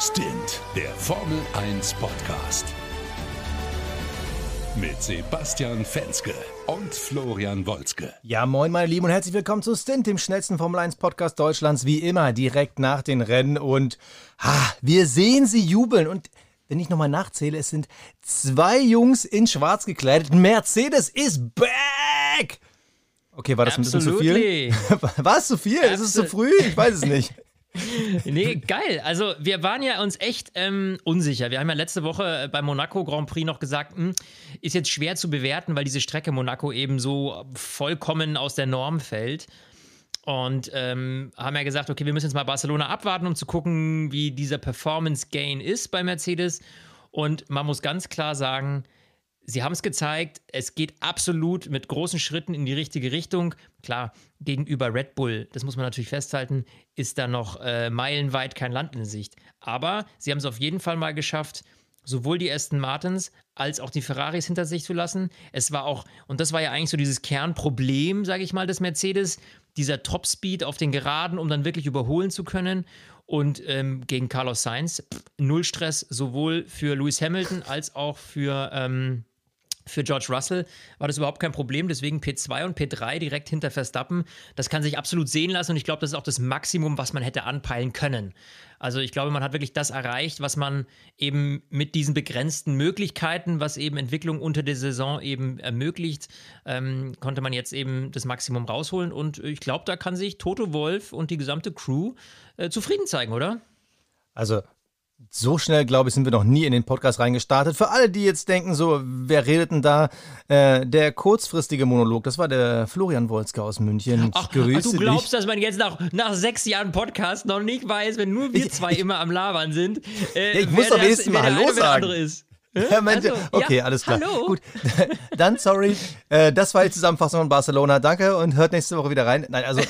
Stint, der Formel 1 Podcast. Mit Sebastian Fenske und Florian Wolzke. Ja, moin, meine Lieben, und herzlich willkommen zu Stint, dem schnellsten Formel 1 Podcast Deutschlands, wie immer, direkt nach den Rennen. Und ha, wir sehen sie jubeln. Und wenn ich nochmal nachzähle, es sind zwei Jungs in schwarz gekleidet. Mercedes ist back! Okay, war das Absolutely. ein bisschen zu viel? War es zu viel? Ist es zu früh? Ich weiß es nicht. nee, geil. Also wir waren ja uns echt ähm, unsicher. Wir haben ja letzte Woche äh, beim Monaco Grand Prix noch gesagt, hm, ist jetzt schwer zu bewerten, weil diese Strecke Monaco eben so vollkommen aus der Norm fällt. Und ähm, haben ja gesagt, okay, wir müssen jetzt mal Barcelona abwarten, um zu gucken, wie dieser Performance Gain ist bei Mercedes. Und man muss ganz klar sagen, sie haben es gezeigt, es geht absolut mit großen Schritten in die richtige Richtung. Klar, gegenüber Red Bull, das muss man natürlich festhalten, ist da noch äh, meilenweit kein Land in Sicht. Aber sie haben es auf jeden Fall mal geschafft, sowohl die Aston Martins als auch die Ferraris hinter sich zu lassen. Es war auch, und das war ja eigentlich so dieses Kernproblem, sage ich mal, des Mercedes, dieser Topspeed auf den Geraden, um dann wirklich überholen zu können. Und ähm, gegen Carlos Sainz, pff, null Stress, sowohl für Lewis Hamilton als auch für ähm, für George Russell war das überhaupt kein Problem, deswegen P2 und P3 direkt hinter Verstappen. Das kann sich absolut sehen lassen und ich glaube, das ist auch das Maximum, was man hätte anpeilen können. Also ich glaube, man hat wirklich das erreicht, was man eben mit diesen begrenzten Möglichkeiten, was eben Entwicklung unter der Saison eben ermöglicht, ähm, konnte man jetzt eben das Maximum rausholen und ich glaube, da kann sich Toto Wolf und die gesamte Crew äh, zufrieden zeigen, oder? Also so schnell, glaube ich, sind wir noch nie in den Podcast reingestartet. Für alle, die jetzt denken, so, wer redet denn da? Äh, der kurzfristige Monolog, das war der Florian Wolzke aus München. Ach, Grüße du glaubst, dich. dass man jetzt nach, nach sechs Jahren Podcast noch nicht weiß, wenn nur wir zwei ich, immer am Labern sind, äh, ja, ich muss doch wenigstens mal Hallo sagen. Ist. Ja, also, okay, ja, alles klar. Hallo. Gut, dann sorry. Äh, das war die Zusammenfassung von Barcelona. Danke und hört nächste Woche wieder rein. Nein, also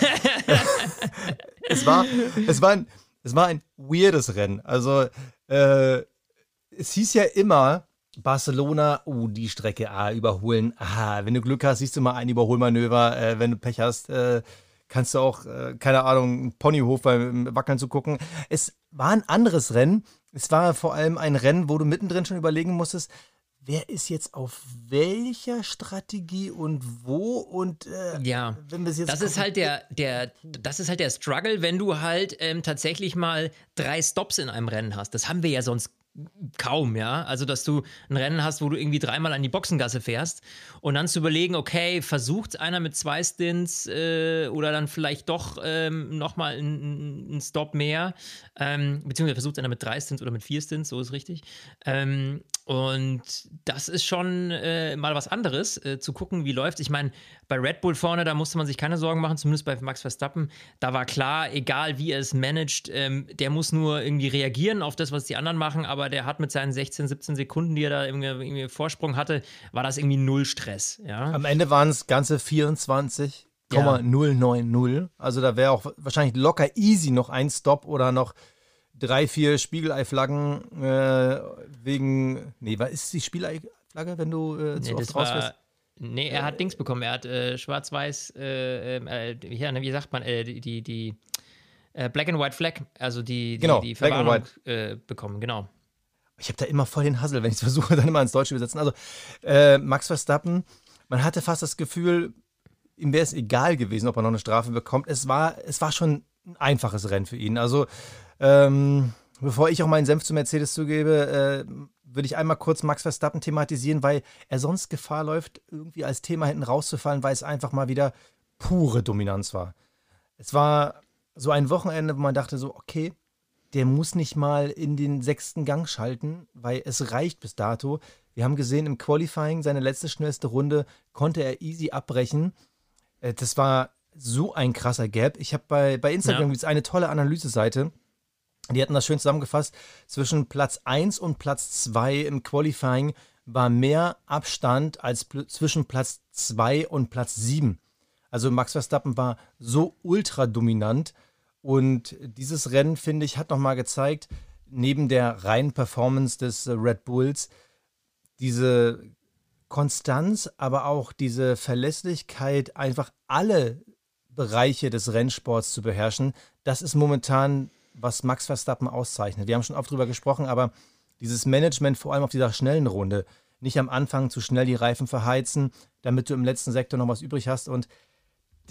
es war, es war ein es war ein weirdes Rennen. Also, äh, es hieß ja immer, Barcelona, oh, die Strecke, ah, überholen. Ah, wenn du Glück hast, siehst du mal ein Überholmanöver. Äh, wenn du Pech hast, äh, kannst du auch, äh, keine Ahnung, einen Ponyhof beim Wackeln zu gucken. Es war ein anderes Rennen. Es war vor allem ein Rennen, wo du mittendrin schon überlegen musstest, wer ist jetzt auf welcher Strategie und wo und äh, ja, wenn wir jetzt das ist halt der der das ist halt der Struggle, wenn du halt ähm, tatsächlich mal drei Stops in einem Rennen hast. Das haben wir ja sonst kaum, ja. Also, dass du ein Rennen hast, wo du irgendwie dreimal an die Boxengasse fährst und dann zu überlegen, okay, versucht einer mit zwei Stints äh, oder dann vielleicht doch ähm, nochmal einen Stop mehr, ähm, beziehungsweise versucht einer mit drei Stints oder mit vier Stints, so ist richtig. Ähm, und das ist schon äh, mal was anderes, äh, zu gucken, wie läuft Ich meine, bei Red Bull vorne, da musste man sich keine Sorgen machen, zumindest bei Max Verstappen. Da war klar, egal wie er es managt, ähm, der muss nur irgendwie reagieren auf das, was die anderen machen, aber der hat mit seinen 16, 17 Sekunden, die er da irgendwie, irgendwie Vorsprung hatte, war das irgendwie null Stress. Ja? Am Ende waren es ganze 24. Ja. 090. Also da wäre auch wahrscheinlich locker easy noch ein Stop oder noch drei, vier Spiegelei-Flaggen äh, wegen. Nee, was ist die Spiegelei-Flagge, wenn du äh, zu nee, oft raus bist? Nee, er hat Dings bekommen. Er hat äh, schwarz-weiß, äh, äh, ja, ne, wie sagt man, äh, die, die, die äh, Black and White Flag, also die, die, genau, die Verwarnung äh, bekommen, genau. Ich habe da immer voll den Hassel, wenn ich es versuche, dann immer ins Deutsche übersetzen. Also, Max Verstappen, man hatte fast das Gefühl, ihm wäre es egal gewesen, ob er noch eine Strafe bekommt. Es war, es war schon ein einfaches Rennen für ihn. Also, ähm, bevor ich auch meinen Senf zu Mercedes zugebe, äh, würde ich einmal kurz Max Verstappen thematisieren, weil er sonst Gefahr läuft, irgendwie als Thema hinten rauszufallen, weil es einfach mal wieder pure Dominanz war. Es war so ein Wochenende, wo man dachte so, okay, der muss nicht mal in den sechsten Gang schalten, weil es reicht bis dato. Wir haben gesehen, im Qualifying, seine letzte schnellste Runde, konnte er easy abbrechen. Äh, das war so ein krasser Gap. Ich habe bei, bei Instagram ja. eine tolle Analyseseite, die hatten das schön zusammengefasst. Zwischen Platz 1 und Platz 2 im Qualifying war mehr Abstand als zwischen Platz 2 und Platz 7. Also Max Verstappen war so ultra dominant. Und dieses Rennen, finde ich, hat nochmal gezeigt, neben der reinen Performance des äh, Red Bulls, diese Konstanz, aber auch diese Verlässlichkeit, einfach alle Bereiche des Rennsports zu beherrschen, das ist momentan was Max Verstappen auszeichnet. Wir haben schon oft drüber gesprochen, aber dieses Management vor allem auf dieser schnellen Runde, nicht am Anfang zu schnell die Reifen verheizen, damit du im letzten Sektor noch was übrig hast. Und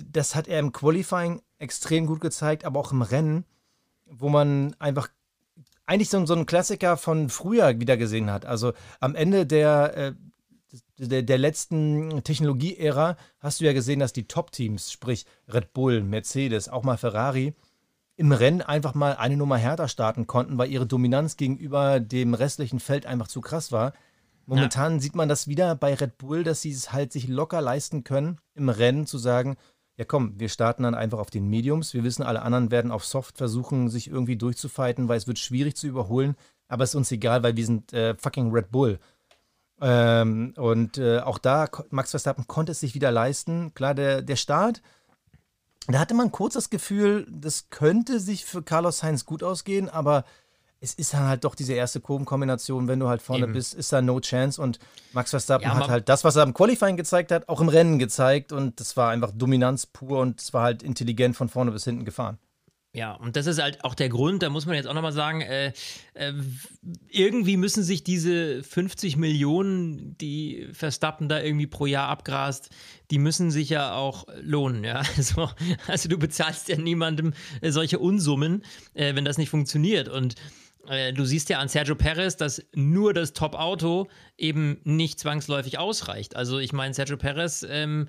das hat er im Qualifying extrem gut gezeigt, aber auch im Rennen, wo man einfach eigentlich so, so einen Klassiker von früher wieder gesehen hat. Also am Ende der, äh, der, der letzten Technologie-Ära hast du ja gesehen, dass die Top-Teams, sprich Red Bull, Mercedes, auch mal Ferrari, im Rennen einfach mal eine Nummer härter starten konnten, weil ihre Dominanz gegenüber dem restlichen Feld einfach zu krass war. Momentan ja. sieht man das wieder bei Red Bull, dass sie es halt sich locker leisten können, im Rennen zu sagen, ja komm, wir starten dann einfach auf den Mediums. Wir wissen, alle anderen werden auf Soft versuchen, sich irgendwie durchzufighten, weil es wird schwierig zu überholen. Aber es ist uns egal, weil wir sind äh, fucking Red Bull. Ähm, und äh, auch da, Max Verstappen konnte es sich wieder leisten. Klar, der, der Start, da hatte man kurz das Gefühl, das könnte sich für Carlos Sainz gut ausgehen, aber es ist dann halt doch diese erste Kurvenkombination, wenn du halt vorne Eben. bist, ist da no chance und Max Verstappen ja, hat halt das, was er im Qualifying gezeigt hat, auch im Rennen gezeigt und das war einfach Dominanz pur und es war halt intelligent von vorne bis hinten gefahren. Ja, und das ist halt auch der Grund, da muss man jetzt auch nochmal sagen, äh, äh, irgendwie müssen sich diese 50 Millionen, die Verstappen da irgendwie pro Jahr abgrast, die müssen sich ja auch lohnen, ja. Also, also du bezahlst ja niemandem äh, solche Unsummen, äh, wenn das nicht funktioniert. Und äh, du siehst ja an Sergio Perez, dass nur das Top-Auto eben nicht zwangsläufig ausreicht. Also ich meine, Sergio Perez ähm,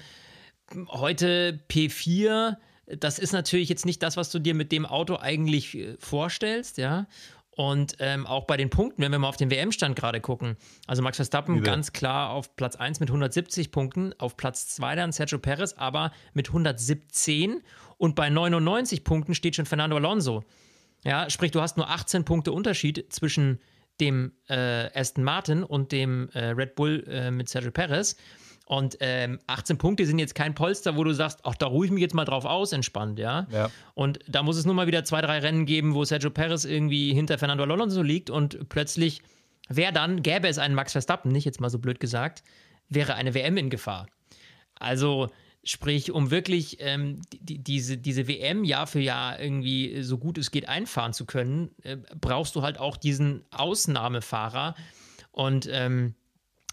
heute P4 das ist natürlich jetzt nicht das, was du dir mit dem Auto eigentlich äh, vorstellst, ja. Und ähm, auch bei den Punkten, wenn wir mal auf den WM-Stand gerade gucken. Also Max Verstappen Übel. ganz klar auf Platz 1 mit 170 Punkten, auf Platz 2 dann Sergio Perez, aber mit 117 und bei 99 Punkten steht schon Fernando Alonso. Ja, sprich, du hast nur 18 Punkte Unterschied zwischen dem äh, Aston Martin und dem äh, Red Bull äh, mit Sergio Perez. Und ähm, 18 Punkte sind jetzt kein Polster, wo du sagst, ach, da ruhe ich mich jetzt mal drauf aus, entspannt, ja? ja. Und da muss es nur mal wieder zwei, drei Rennen geben, wo Sergio Perez irgendwie hinter Fernando Alonso liegt und plötzlich wäre dann, gäbe es einen Max Verstappen, nicht jetzt mal so blöd gesagt, wäre eine WM in Gefahr. Also, sprich, um wirklich ähm, die, diese, diese WM Jahr für Jahr irgendwie so gut es geht einfahren zu können, äh, brauchst du halt auch diesen Ausnahmefahrer. Und ähm,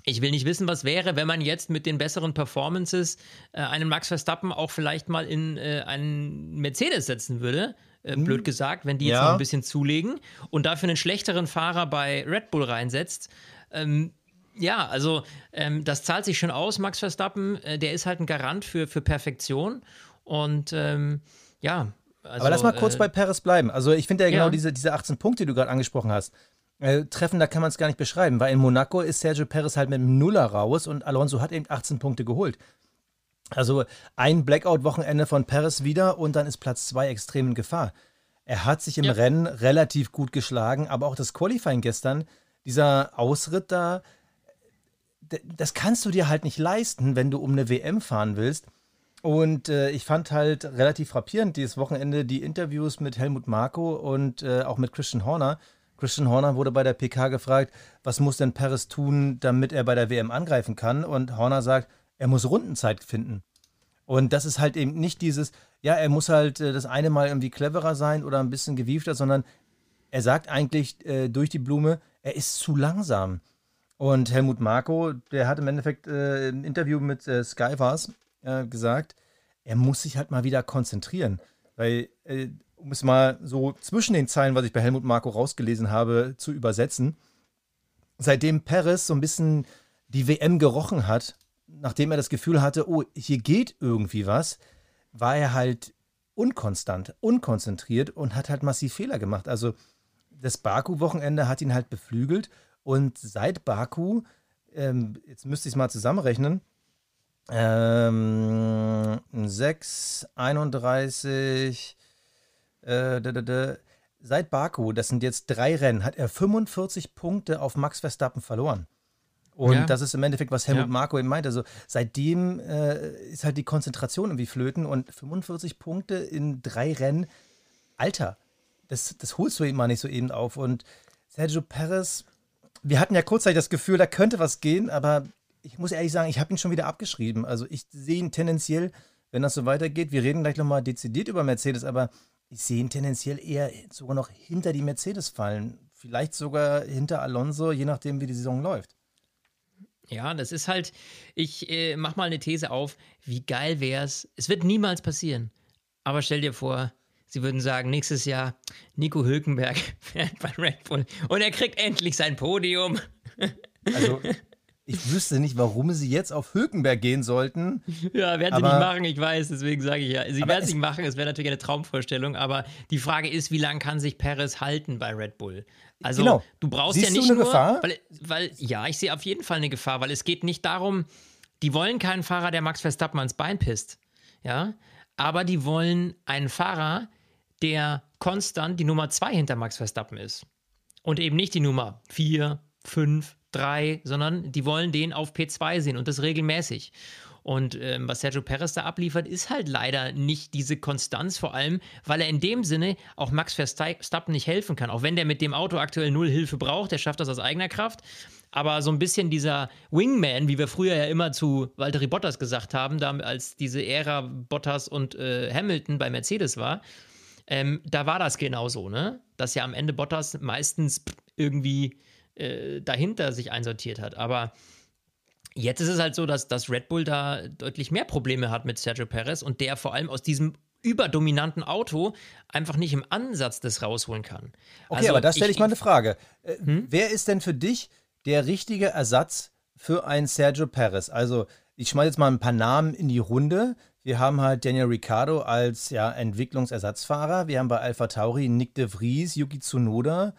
ich will nicht wissen, was wäre, wenn man jetzt mit den besseren Performances äh, einen Max Verstappen auch vielleicht mal in äh, einen Mercedes setzen würde. Äh, blöd hm. gesagt, wenn die jetzt ja. noch ein bisschen zulegen und dafür einen schlechteren Fahrer bei Red Bull reinsetzt. Ähm, ja, also ähm, das zahlt sich schon aus, Max Verstappen. Äh, der ist halt ein Garant für, für Perfektion. Und ähm, ja. Also, Aber lass mal kurz äh, bei Paris bleiben. Also ich finde ja genau ja. Diese, diese 18 Punkte, die du gerade angesprochen hast. Äh, treffender kann man es gar nicht beschreiben, weil in Monaco ist Sergio Perez halt mit einem Nuller raus und Alonso hat eben 18 Punkte geholt. Also ein Blackout-Wochenende von Perez wieder und dann ist Platz 2 extrem in Gefahr. Er hat sich im ja. Rennen relativ gut geschlagen, aber auch das Qualifying gestern, dieser Ausritt da, das kannst du dir halt nicht leisten, wenn du um eine WM fahren willst. Und äh, ich fand halt relativ frappierend dieses Wochenende die Interviews mit Helmut Marko und äh, auch mit Christian Horner, Christian Horner wurde bei der PK gefragt, was muss denn Paris tun, damit er bei der WM angreifen kann? Und Horner sagt, er muss Rundenzeit finden. Und das ist halt eben nicht dieses, ja, er muss halt äh, das eine Mal irgendwie cleverer sein oder ein bisschen gewiefter, sondern er sagt eigentlich äh, durch die Blume, er ist zu langsam. Und Helmut Marko, der hat im Endeffekt äh, im Interview mit äh, Sky war's, äh, gesagt, er muss sich halt mal wieder konzentrieren. Weil äh, um es mal so zwischen den Zeilen, was ich bei Helmut Marko rausgelesen habe, zu übersetzen, seitdem Perez so ein bisschen die WM gerochen hat, nachdem er das Gefühl hatte, oh, hier geht irgendwie was, war er halt unkonstant, unkonzentriert und hat halt massiv Fehler gemacht. Also das Baku-Wochenende hat ihn halt beflügelt und seit Baku, ähm, jetzt müsste ich es mal zusammenrechnen, ähm, 6, 31, äh, seit Baku, das sind jetzt drei Rennen, hat er 45 Punkte auf Max Verstappen verloren. Und ja. das ist im Endeffekt, was Helmut ja. Marko eben meint. Also seitdem äh, ist halt die Konzentration irgendwie flöten und 45 Punkte in drei Rennen. Alter, das, das holst du eben mal nicht so eben auf. Und Sergio Perez, wir hatten ja kurzzeitig das Gefühl, da könnte was gehen, aber ich muss ehrlich sagen, ich habe ihn schon wieder abgeschrieben. Also ich sehe ihn tendenziell, wenn das so weitergeht, wir reden gleich nochmal dezidiert über Mercedes, aber ich sehe ihn tendenziell eher sogar noch hinter die Mercedes fallen. Vielleicht sogar hinter Alonso, je nachdem, wie die Saison läuft. Ja, das ist halt, ich äh, mach mal eine These auf, wie geil wäre es, es wird niemals passieren, aber stell dir vor, sie würden sagen, nächstes Jahr Nico Hülkenberg fährt bei Red Bull und er kriegt endlich sein Podium. Also, ich wüsste nicht, warum sie jetzt auf Hülkenberg gehen sollten. Ja, werden sie nicht machen, ich weiß, deswegen sage ich ja. Sie werden es nicht machen, es wäre natürlich eine Traumvorstellung, aber die Frage ist, wie lange kann sich Perez halten bei Red Bull? Also, Genau. du brauchst Siehst ja du nicht eine nur, Gefahr? Weil, weil, ja, ich sehe auf jeden Fall eine Gefahr, weil es geht nicht darum, die wollen keinen Fahrer, der Max Verstappen ans Bein pisst, ja, aber die wollen einen Fahrer, der konstant die Nummer zwei hinter Max Verstappen ist und eben nicht die Nummer 4, 5, 3, sondern die wollen den auf P2 sehen und das regelmäßig. Und ähm, was Sergio Perez da abliefert, ist halt leider nicht diese Konstanz, vor allem, weil er in dem Sinne auch Max Verstappen nicht helfen kann. Auch wenn der mit dem Auto aktuell null Hilfe braucht, der schafft das aus eigener Kraft. Aber so ein bisschen dieser Wingman, wie wir früher ja immer zu Valtteri Bottas gesagt haben, als diese Ära Bottas und äh, Hamilton bei Mercedes war, ähm, da war das genauso, ne? Dass ja am Ende Bottas meistens irgendwie äh, dahinter sich einsortiert hat. Aber jetzt ist es halt so, dass, dass Red Bull da deutlich mehr Probleme hat mit Sergio Perez und der vor allem aus diesem überdominanten Auto einfach nicht im Ansatz das rausholen kann. Okay, Also aber da stelle ich, mal eine Frage. Äh, Wer ist denn für dich der richtige Ersatz für einen Sergio Perez? Also, ich schmeiße jetzt mal ein paar Namen in die Runde. Wir haben halt Daniel Ricciardo als ja, Entwicklungsersatzfahrer. Wir haben bei Alpha Tauri Nick de Vries, Yuki Tsunoda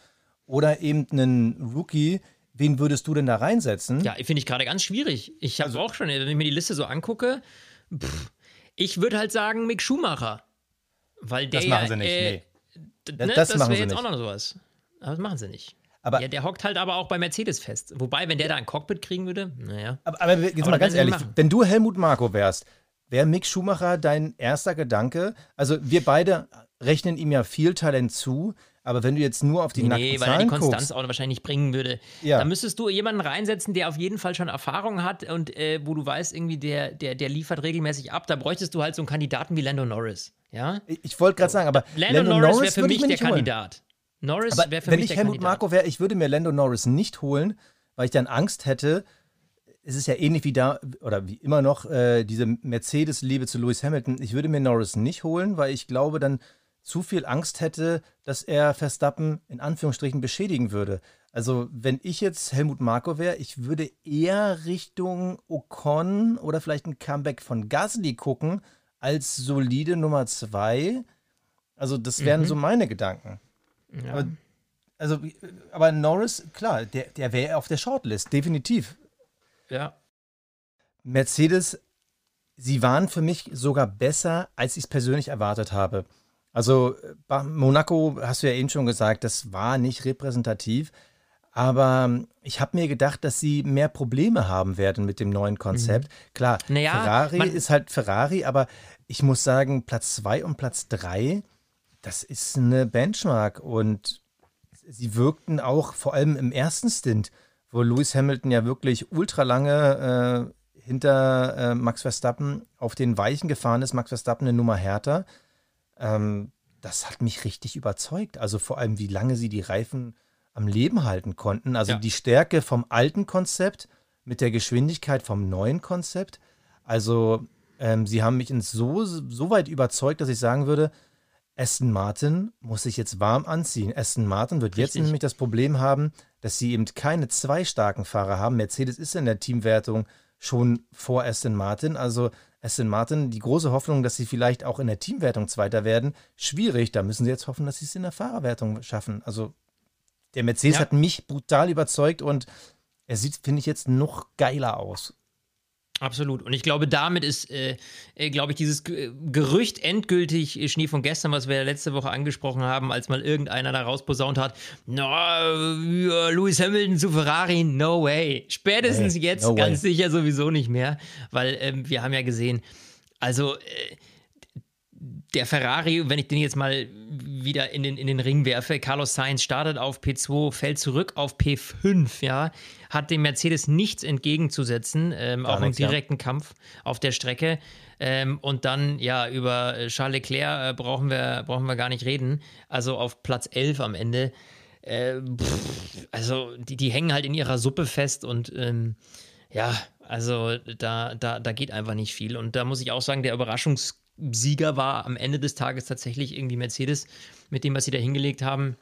oder eben einen Rookie. Wen würdest du denn da reinsetzen? Ja, finde ich gerade ganz schwierig. Ich Also habe auch schon, wenn ich mir die Liste so angucke, pff, ich würde halt sagen Mick Schumacher. Weil der Das machen sie nicht, äh, nee. ne, das das machen wäre sie jetzt nicht. auch noch sowas. Aber das machen sie nicht. Aber- ja, der hockt halt aber auch bei Mercedes fest. Wobei, wenn der da ein Cockpit kriegen würde, naja. Aber, aber jetzt Aber mal ganz ehrlich, machen. wenn du Helmut Marko wärst, wäre Mick Schumacher dein erster Gedanke? Also wir beide rechnen ihm ja viel Talent zu, aber wenn du jetzt nur auf die Nee, nackten nee, weil er die Zahlen Konstanz guckst, auch wahrscheinlich nicht bringen würde. Ja. Da müsstest du jemanden reinsetzen, der auf jeden Fall schon Erfahrung hat und äh, wo du weißt, irgendwie, der, der, der liefert regelmäßig ab. Da bräuchtest du halt so einen Kandidaten wie Lando Norris. Ja? ich, wollte gerade sagen, aber Lando, Norris wäre für mich der holen. Kandidat. Norris wäre für wenn mich ich der Helmut Kandidat. Marko wäre, ich würde mir Lando Norris nicht holen, weil ich dann Angst hätte. Es ist ja ähnlich wie da, oder wie immer noch, äh, diese Mercedes-Liebe zu Lewis Hamilton. Ich würde mir Norris nicht holen, weil ich glaube, dann zu viel Angst hätte, dass er Verstappen in Anführungsstrichen beschädigen würde. Also, wenn ich jetzt Helmut Marko wäre, ich würde eher Richtung Ocon oder vielleicht ein Comeback von Gasly gucken, als solide Nummer zwei. Also, das wären Mhm. so meine Gedanken. Ja. Aber, also, aber Norris, klar, der, der wäre auf der Shortlist, definitiv. Ja. Mercedes, sie waren für mich sogar besser, als ich es persönlich erwartet habe. Also bei Monaco, hast du ja eben schon gesagt, das war nicht repräsentativ. Aber ich habe mir gedacht, dass sie mehr Probleme haben werden mit dem neuen Konzept. Klar, Naja, Ferrari ist halt Ferrari, aber ich muss sagen, Platz 2 und Platz 3, das ist eine Benchmark. Und sie wirkten auch vor allem im ersten Stint, wo Lewis Hamilton ja wirklich ultra lange äh, hinter äh, Max Verstappen auf den Weichen gefahren ist, Max Verstappen eine Nummer härter. Ähm, das hat mich richtig überzeugt. Also vor allem, wie lange sie die Reifen am Leben halten konnten. Also Ja. die Stärke vom alten Konzept mit der Geschwindigkeit vom neuen Konzept. Also ähm, sie haben mich ins so, so weit überzeugt, dass ich sagen würde, Aston Martin muss sich jetzt warm anziehen. Aston Martin wird jetzt Richtig. nämlich das Problem haben, dass sie eben keine zwei starken Fahrer haben. Mercedes ist in der Teamwertung schon vor Aston Martin. Also Aston Martin, die große Hoffnung, dass sie vielleicht auch in der Teamwertung Zweiter werden, schwierig. Da müssen sie jetzt hoffen, dass sie es in der Fahrerwertung schaffen. Also der Mercedes Ja. hat mich brutal überzeugt und er sieht, finde ich, jetzt noch geiler aus. Absolut. Und ich glaube, damit ist, äh, äh, glaube ich, dieses Ge- Gerücht endgültig äh, Schnee von gestern, was wir letzte Woche angesprochen haben, als mal irgendeiner da rausposaunt hat, na, äh, Lewis Hamilton zu Ferrari, no way. Spätestens Hey, jetzt no ganz way. sicher sowieso nicht mehr, weil ähm, wir haben ja gesehen, also äh, der Ferrari, wenn ich den jetzt mal wieder in den, in den Ring werfe, Carlos Sainz startet auf P2, fällt zurück auf P5, ja, hat dem Mercedes nichts entgegenzusetzen, ähm, auch nichts, im direkten ja. Kampf auf der Strecke. Ähm, und dann, ja, über Charles Leclerc äh, brauchen, wir, brauchen wir gar nicht reden. Also auf Platz 11 am Ende. Äh, pff, also die, die hängen halt in ihrer Suppe fest und ähm, ja, also da, da, da geht einfach nicht viel. Und da muss ich auch sagen, der Überraschungssieger war am Ende des Tages tatsächlich irgendwie Mercedes mit dem, was sie da hingelegt haben.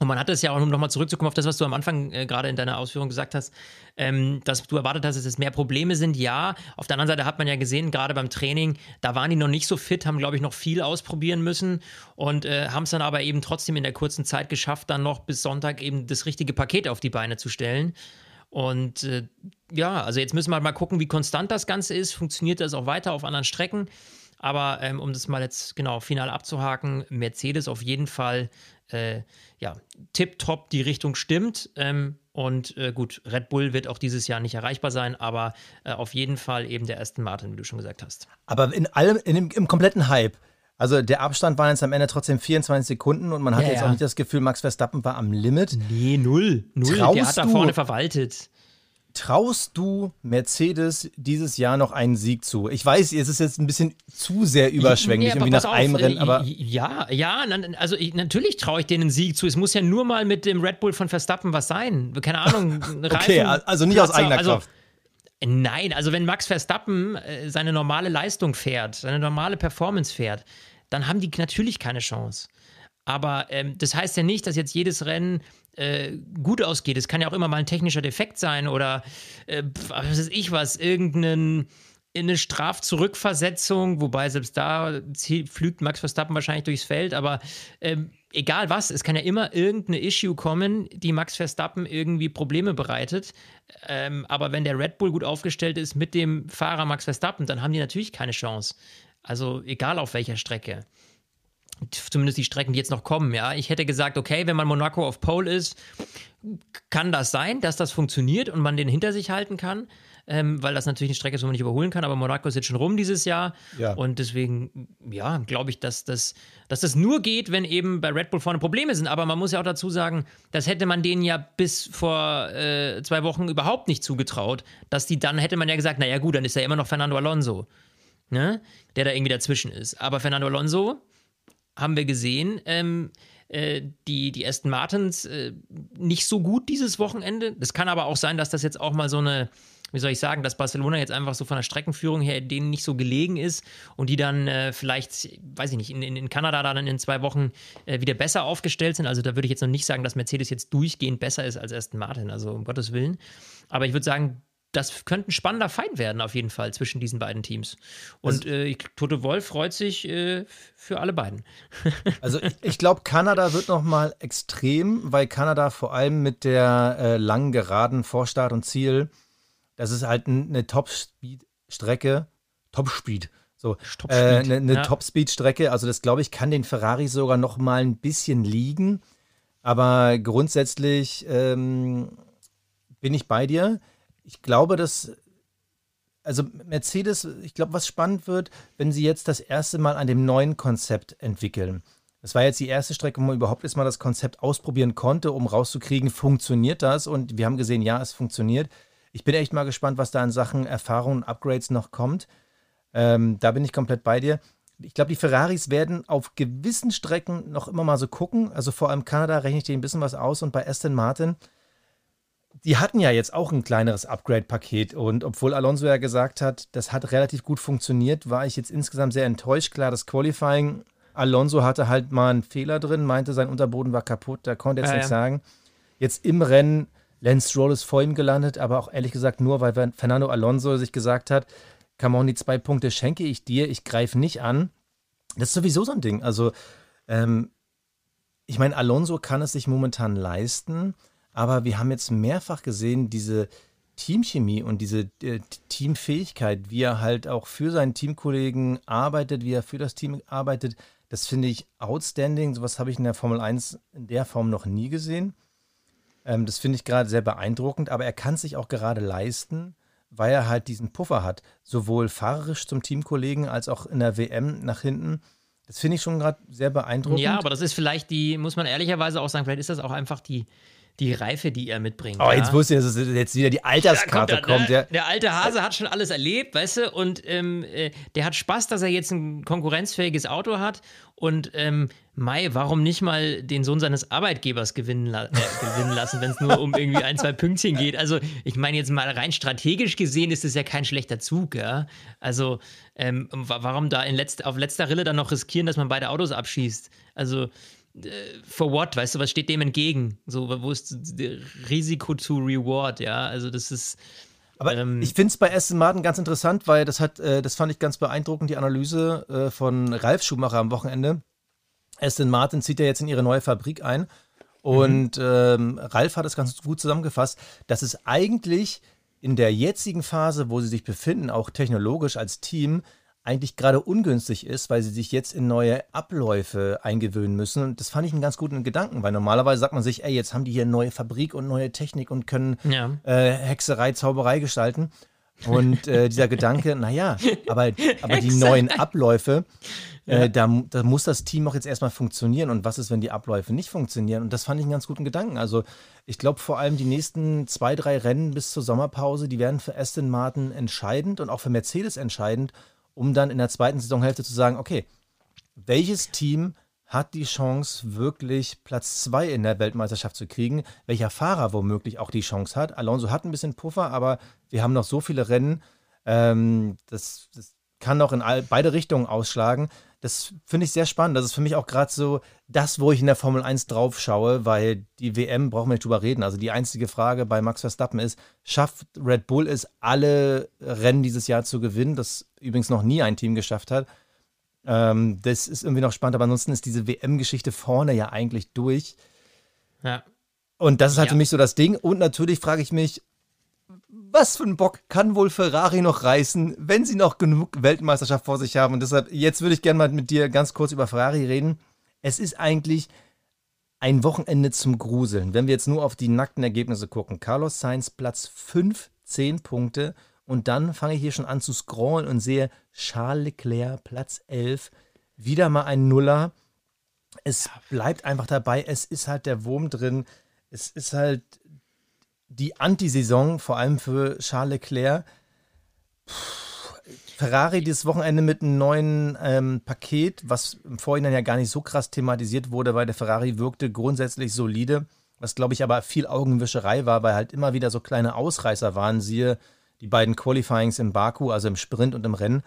Und man hat es ja auch, um nochmal zurückzukommen auf das, was du am Anfang äh, gerade in deiner Ausführung gesagt hast, ähm, dass du erwartet hast, dass es mehr Probleme sind. Ja, auf der anderen Seite hat man ja gesehen, gerade beim Training, da waren die noch nicht so fit, haben, glaube ich, noch viel ausprobieren müssen und äh, haben es dann aber eben trotzdem in der kurzen Zeit geschafft, dann noch bis Sonntag eben das richtige Paket auf die Beine zu stellen. Und äh, ja, also jetzt müssen wir mal gucken, wie konstant das Ganze ist. Funktioniert das auch weiter auf anderen Strecken? Aber ähm, um das mal jetzt genau final abzuhaken, Mercedes auf jeden Fall äh, ja, tipptopp, die Richtung stimmt. Ähm, und äh, gut, Red Bull wird auch dieses Jahr nicht erreichbar sein, aber äh, auf jeden Fall eben der Aston Martin, wie du schon gesagt hast. Aber in allem, in dem, im kompletten Hype. Also der Abstand waren jetzt am Ende trotzdem 24 Sekunden und man hat ja, jetzt ja. auch nicht das Gefühl, Max Verstappen war am Limit. Nee, null. Null. Traust der hat da vorne verwaltet. Traust du Mercedes dieses Jahr noch einen Sieg zu? Ich weiß, es ist jetzt ein bisschen zu sehr überschwänglich, irgendwie nach auf, einem Rennen, äh, aber. Ja, ja, also ich, natürlich traue ich denen einen Sieg zu. Es muss ja nur mal mit dem Red Bull von Verstappen was sein. Keine Ahnung. okay, also nicht aus eigener also, Kraft. Nein, also wenn Max Verstappen äh, seine normale Leistung fährt, seine normale Performance fährt, dann haben die natürlich keine Chance. Aber ähm, das heißt ja nicht, dass jetzt jedes Rennen äh, gut ausgeht. Es kann ja auch immer mal ein technischer Defekt sein oder äh, was weiß ich was, irgendeine eine Strafzurückversetzung, wobei selbst da flügt Max Verstappen wahrscheinlich durchs Feld, aber ähm, egal was, es kann ja immer irgendeine Issue kommen, die Max Verstappen irgendwie Probleme bereitet. Ähm, aber wenn der Red Bull gut aufgestellt ist mit dem Fahrer Max Verstappen, dann haben die natürlich keine Chance. Also egal auf welcher Strecke zumindest die Strecken, die jetzt noch kommen, ja. Ich hätte gesagt, okay, wenn man Monaco auf Pole ist, kann das sein, dass das funktioniert und man den hinter sich halten kann, ähm, weil das natürlich eine Strecke ist, wo man nicht überholen kann, aber Monaco ist jetzt schon rum dieses Jahr ja. und deswegen, ja, glaube ich, dass das, dass das nur geht, wenn eben bei Red Bull vorne Probleme sind, aber man muss ja auch dazu sagen, das hätte man denen ja bis vor äh, zwei Wochen überhaupt nicht zugetraut, dass die dann, hätte man ja gesagt, naja gut, dann ist ja immer noch Fernando Alonso, ne, der da irgendwie dazwischen ist, aber Fernando Alonso haben wir gesehen, ähm, äh, die, die Aston Martins äh, nicht so gut dieses Wochenende. Das kann aber auch sein, dass das jetzt auch mal so eine, wie soll ich sagen, dass Barcelona jetzt einfach so von der Streckenführung her denen nicht so gelegen ist und die dann äh, vielleicht, weiß ich nicht, in, in, Kanada dann in zwei Wochen äh, wieder besser aufgestellt sind. Also da würde ich jetzt noch nicht sagen, dass Mercedes jetzt durchgehend besser ist als Aston Martin, also um Gottes Willen. Aber ich würde sagen, das könnte ein spannender Fight werden, auf jeden Fall, zwischen diesen beiden Teams. Und also, äh, Tote Wolf freut sich äh, für alle beiden. also ich, ich glaube, Kanada wird nochmal extrem, weil Kanada vor allem mit der äh, langen Geraden vor Start und Ziel, das ist halt eine Top-Speed-Strecke, Top-Speed, so, Top äh, eine, eine ja. Top-Speed-Strecke, also das glaube ich, kann den Ferrari sogar nochmal ein bisschen liegen. Aber grundsätzlich ähm, bin ich bei dir ich glaube, dass, also Mercedes, ich glaube, was spannend wird, wenn sie jetzt das erste Mal an dem neuen Konzept entwickeln. Das war jetzt die erste Strecke, wo man überhaupt erstmal das Konzept ausprobieren konnte, um rauszukriegen, funktioniert das? Und wir haben gesehen, ja, es funktioniert. Ich bin echt mal gespannt, was da in Sachen Erfahrung und Upgrades noch kommt. Ähm, da bin ich komplett bei dir. Ich glaube, die Ferraris werden auf gewissen Strecken noch immer mal so gucken. Also vor allem Kanada rechne ich dir ein bisschen was aus und bei Aston Martin die hatten ja jetzt auch ein kleineres Upgrade-Paket und obwohl Alonso ja gesagt hat, das hat relativ gut funktioniert, war ich jetzt insgesamt sehr enttäuscht. Klar, das Qualifying, Alonso hatte halt mal einen Fehler drin, meinte, sein Unterboden war kaputt, da konnte jetzt ja, nichts ja. sagen. Jetzt im Rennen, Lance Stroll ist vor ihm gelandet, aber auch ehrlich gesagt nur, weil Fernando Alonso sich gesagt hat, come on, die zwei Punkte schenke ich dir, ich greife nicht an. Das ist sowieso so ein Ding. Also, ähm, ich meine, Alonso kann es sich momentan leisten, aber wir haben jetzt mehrfach gesehen, diese Teamchemie und diese äh, Teamfähigkeit, wie er halt auch für seinen Teamkollegen arbeitet, wie er für das Team arbeitet, das finde ich outstanding. Sowas habe ich in der Formel 1 in der Form noch nie gesehen. Ähm, das finde ich gerade sehr beeindruckend, aber er kann sich auch gerade leisten, weil er halt diesen Puffer hat, sowohl fahrerisch zum Teamkollegen als auch in der WM nach hinten. Das finde ich schon gerade sehr beeindruckend. Ja, aber das ist vielleicht die, muss man ehrlicherweise auch sagen, vielleicht ist das auch einfach die, die Reife, die er mitbringt. Oh, ja? jetzt wusste ich, dass jetzt wieder die Alterskarte da kommt. ne? Ja. Der alte Hase hat schon alles erlebt, weißt du, und ähm, äh, der hat Spaß, dass er jetzt ein konkurrenzfähiges Auto hat. Und ähm, Mai, warum nicht mal den Sohn seines Arbeitgebers gewinnen, la äh, gewinnen lassen, wenn es nur um irgendwie ein, zwei Pünktchen geht? Also, ich meine, jetzt mal rein strategisch gesehen ist es ja kein schlechter Zug, ja. Also, ähm, warum da letzt auf letzter Rille dann noch riskieren, dass man beide Autos abschießt? Also, for what, weißt du, was steht dem entgegen? So, wo ist Risiko to Reward, ja? Also das ist. Aber ähm, ich finde es bei Aston Martin ganz interessant, weil das hat, äh, das fand ich ganz beeindruckend, die Analyse äh, von Ralf Schumacher am Wochenende. Aston Martin zieht ja jetzt in ihre neue Fabrik ein. Und mhm. ähm, Ralf hat es ganz gut zusammengefasst, dass es eigentlich in der jetzigen Phase, wo sie sich befinden, auch technologisch als Team, eigentlich gerade ungünstig ist, weil sie sich jetzt in neue Abläufe eingewöhnen müssen. Und das fand ich einen ganz guten Gedanken, weil normalerweise sagt man sich, ey, jetzt haben die hier eine neue Fabrik und neue Technik und können ja. äh, Hexerei, Zauberei gestalten. Und äh, dieser Gedanke, naja, aber, aber die neuen Abläufe, äh, da, da, muss das Team auch jetzt erstmal funktionieren. Und was ist, wenn die Abläufe nicht funktionieren? Und das fand ich einen ganz guten Gedanken. Also ich glaube vor allem die nächsten zwei, drei Rennen bis zur Sommerpause, die werden für Aston Martin entscheidend und auch für Mercedes entscheidend, um dann in der zweiten Saisonhälfte zu sagen, okay, welches Team hat die Chance, wirklich Platz zwei in der Weltmeisterschaft zu kriegen? Welcher Fahrer womöglich auch die Chance hat? Alonso hat ein bisschen Puffer, aber wir haben noch so viele Rennen. Ähm, das, das, kann noch in all, beide Richtungen ausschlagen. Das finde ich sehr spannend. Das ist für mich auch gerade so das, wo ich in der Formel 1 drauf schaue, weil die WM brauchen wir nicht drüber reden. Also die einzige Frage bei Max Verstappen ist, schafft Red Bull es, alle Rennen dieses Jahr zu gewinnen, das übrigens noch nie ein Team geschafft hat. Ähm, das ist irgendwie noch spannend, aber ansonsten ist diese WM-Geschichte vorne ja eigentlich durch. Ja. Und das ist halt ja. für mich so das Ding. Und natürlich frage ich mich, was für ein Bock kann wohl Ferrari noch reißen, wenn sie noch genug Weltmeisterschaft vor sich haben? Und deshalb, jetzt würde ich gerne mal mit dir ganz kurz über Ferrari reden. Es ist eigentlich ein Wochenende zum Gruseln, wenn wir jetzt nur auf die nackten Ergebnisse gucken. Carlos Sainz Platz 5, 10 Punkte. Und dann fange ich hier schon an zu scrollen und sehe Charles Leclerc Platz 11. Wieder mal ein Nuller. Es bleibt einfach dabei. Es ist halt der Wurm drin. Es ist halt die Antisaison, vor allem für Charles Leclerc. Puh, Ferrari dieses Wochenende mit einem neuen ähm, Paket, was im Vorhinein ja gar nicht so krass thematisiert wurde, weil der Ferrari wirkte grundsätzlich solide, was glaube ich aber viel Augenwischerei war, weil halt immer wieder so kleine Ausreißer waren, siehe die beiden Qualifyings im Baku, also im Sprint und im Rennen.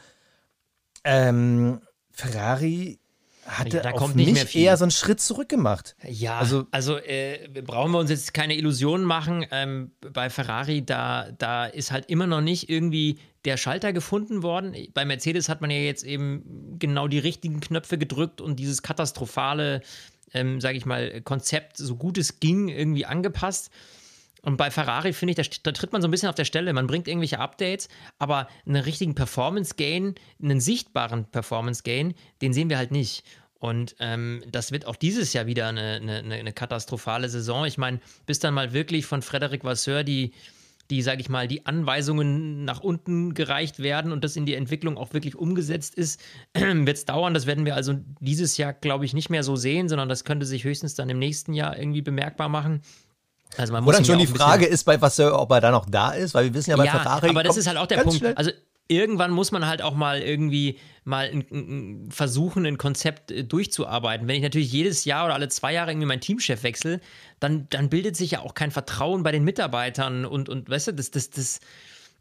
Ähm, Ferrari hatte ja, da auf mich eher so einen Schritt zurück gemacht. Ja, also, also äh, brauchen wir uns jetzt keine Illusionen machen. Ähm, bei Ferrari, da, da ist halt immer noch nicht irgendwie der Schalter gefunden worden. Bei Mercedes hat man ja jetzt eben genau die richtigen Knöpfe gedrückt und dieses katastrophale, ähm, sage ich mal, Konzept, so gut es ging, irgendwie angepasst. Und bei Ferrari finde ich, da, da, tritt man so ein bisschen auf der Stelle. Man bringt irgendwelche Updates, aber einen richtigen Performance-Gain, einen sichtbaren Performance-Gain, den sehen wir halt nicht. Und ähm, das wird auch dieses Jahr wieder eine, eine, eine katastrophale Saison. Ich meine, bis dann mal wirklich von Frederic Vasseur die, die, sage ich mal, die Anweisungen nach unten gereicht werden und das in die Entwicklung auch wirklich umgesetzt ist, wird es dauern. Das werden wir also dieses Jahr, glaube ich, nicht mehr so sehen, sondern das könnte sich höchstens dann im nächsten Jahr irgendwie bemerkbar machen. Also man muss dann schon die Frage ist bei Vasseur, ob er da noch da ist, weil wir wissen ja bei ja, Ferrari. Aber das ist halt auch der Punkt. Schnell. Also irgendwann muss man halt auch mal irgendwie mal versuchen, ein Konzept äh, durchzuarbeiten. Wenn ich natürlich jedes Jahr oder alle zwei Jahre irgendwie meinen Teamchef wechsle, dann, dann bildet sich ja auch kein Vertrauen bei den Mitarbeitern und, und weißt du, das, das, das,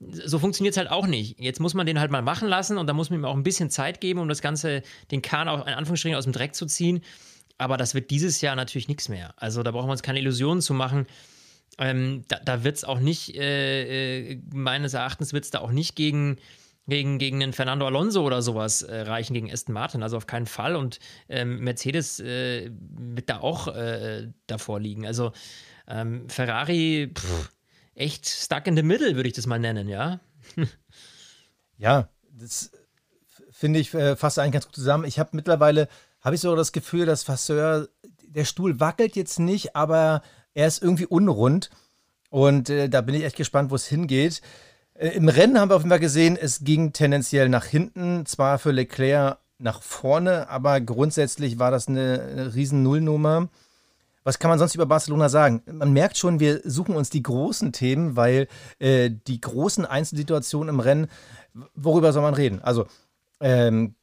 so funktioniert es halt auch nicht. Jetzt muss man den halt mal machen lassen und da muss man ihm auch ein bisschen Zeit geben, um das Ganze, den Kahn auch in Anführungsstrichen aus dem Dreck zu ziehen. Aber das wird dieses Jahr natürlich nichts mehr. Also da brauchen wir uns keine Illusionen zu machen. Ähm, da da wird es auch nicht, äh, äh, meines Erachtens wird es da auch nicht gegen, gegen, gegen einen Fernando Alonso oder sowas äh, reichen, gegen Aston Martin. Also auf keinen Fall. Und ähm, Mercedes äh, wird da auch äh, davor liegen. Also ähm, Ferrari, pff, echt stuck in the middle, würde ich das mal nennen, ja. ja, das finde ich äh, fast eigentlich ganz gut zusammen. Ich habe mittlerweile habe ich so das Gefühl, dass Fasseur, der Stuhl wackelt jetzt nicht, aber er ist irgendwie unrund. Und äh, da bin ich echt gespannt, wo es hingeht. Äh, Im Rennen haben wir auf jeden Fall gesehen, es ging tendenziell nach hinten. Zwar für Leclerc nach vorne, aber grundsätzlich war das eine, eine riesen Nullnummer. Was kann man sonst über Barcelona sagen? Man merkt schon, wir suchen uns die großen Themen, weil äh, die großen Einzelsituationen im Rennen, worüber soll man reden? Also, ähm,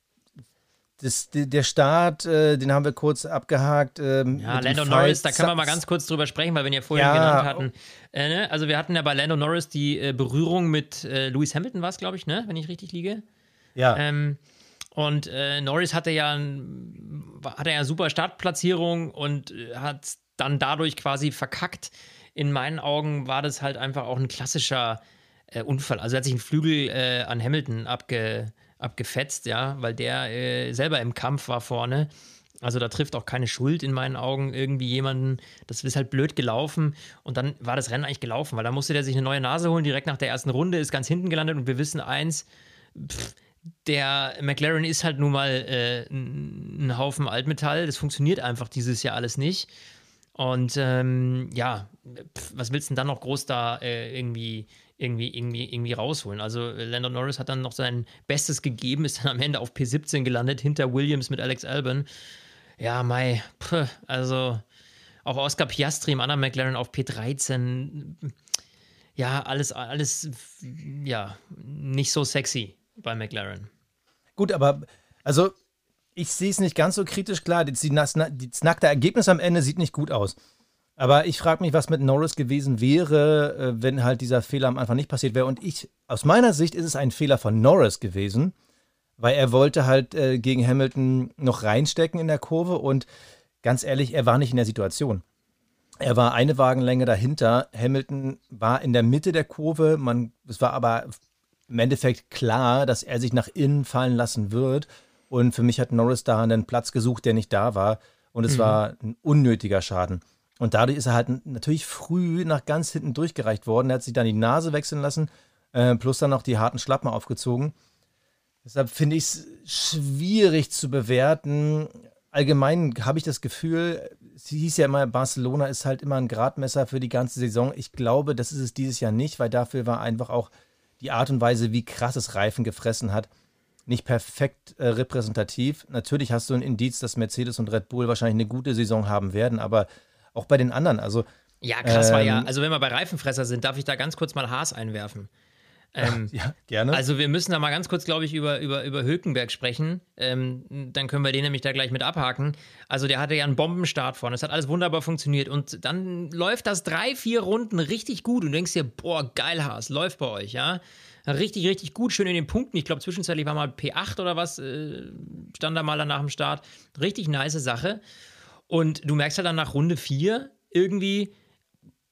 das, der Start, äh, den haben wir kurz abgehakt. Ähm, ja, Lando Norris, da kann man mal ganz kurz drüber sprechen, weil wir ihn ja vorher ja, genannt hatten. Äh, ne? Also wir hatten ja bei Lando Norris die äh, Berührung mit äh, Lewis Hamilton, war es, glaube ich, ne? wenn ich richtig liege. Ja. Ähm, und äh, Norris hatte ja, hatte ja super Startplatzierung und äh, hat dann dadurch quasi verkackt. In meinen Augen war das halt einfach auch ein klassischer Unfall. Also er hat sich einen Flügel an Hamilton abge, abgefetzt, ja, weil der äh, selber im Kampf war vorne. Also da trifft auch keine Schuld in meinen Augen irgendwie jemanden. Das ist halt blöd gelaufen. Und dann war das Rennen eigentlich gelaufen, weil da musste der sich eine neue Nase holen, direkt nach der ersten Runde, ist ganz hinten gelandet und wir wissen eins, pff, der McLaren ist halt nun mal äh, ein Haufen Altmetall. Das funktioniert einfach dieses Jahr alles nicht. Und ähm, ja, was willst du denn dann noch groß da äh, irgendwie, irgendwie, irgendwie, irgendwie rausholen? Also Lando Norris hat dann noch sein Bestes gegeben, ist dann am Ende auf P17 gelandet, hinter Williams mit Alex Albon. Ja, Mai, also auch Oscar Piastri im anderen McLaren auf P13. Ja, alles, alles, ja, nicht so sexy bei McLaren. Gut, aber also ich sehe es nicht ganz so kritisch. Klar, das, das nackte Ergebnis am Ende sieht nicht gut aus. Aber ich frage mich, was mit Norris gewesen wäre, äh, wenn halt dieser Fehler am Anfang nicht passiert wäre. Und ich, aus meiner Sicht ist es ein Fehler von Norris gewesen, weil er wollte halt äh, gegen Hamilton noch reinstecken in der Kurve und ganz ehrlich, er war nicht in der Situation. Er war eine Wagenlänge dahinter. Hamilton war in der Mitte der Kurve. Man, es war aber im Endeffekt klar, dass er sich nach innen fallen lassen wird. Und für mich hat Norris da einen Platz gesucht, der nicht da war. Und es mhm. war ein unnötiger Schaden. Und dadurch ist er halt natürlich früh nach ganz hinten durchgereicht worden. Er hat sich dann die Nase wechseln lassen, äh, plus dann noch die harten Schlappen aufgezogen. Deshalb finde ich es schwierig zu bewerten. Allgemein habe ich das Gefühl, es hieß ja immer, Barcelona ist halt immer ein Gradmesser für die ganze Saison. Ich glaube, das ist es dieses Jahr nicht, weil dafür war einfach auch die Art und Weise, wie krasses Reifen gefressen hat, nicht perfekt äh, repräsentativ. Natürlich hast du ein Indiz, dass Mercedes und Red Bull wahrscheinlich eine gute Saison haben werden, aber auch bei den anderen, also. Ja, krass ähm, war ja. Also, wenn wir bei Reifenfresser sind, darf ich da ganz kurz mal Haas einwerfen. Ähm, ja, gerne. Also wir müssen da mal ganz kurz, glaube ich, über, über, über Hülkenberg sprechen. Ähm, dann können wir den nämlich da gleich mit abhaken. Also der hatte ja einen Bombenstart vorne. Es hat alles wunderbar funktioniert. Und dann läuft das drei, vier Runden richtig gut. Und du denkst dir, boah, geil, Haas, läuft bei euch, ja. Richtig, richtig gut, schön in den Punkten. Ich glaube, zwischenzeitlich war mal P8 oder was, äh, stand da mal dann nach dem Start. Richtig nice Sache. Und du merkst ja dann nach Runde 4 irgendwie,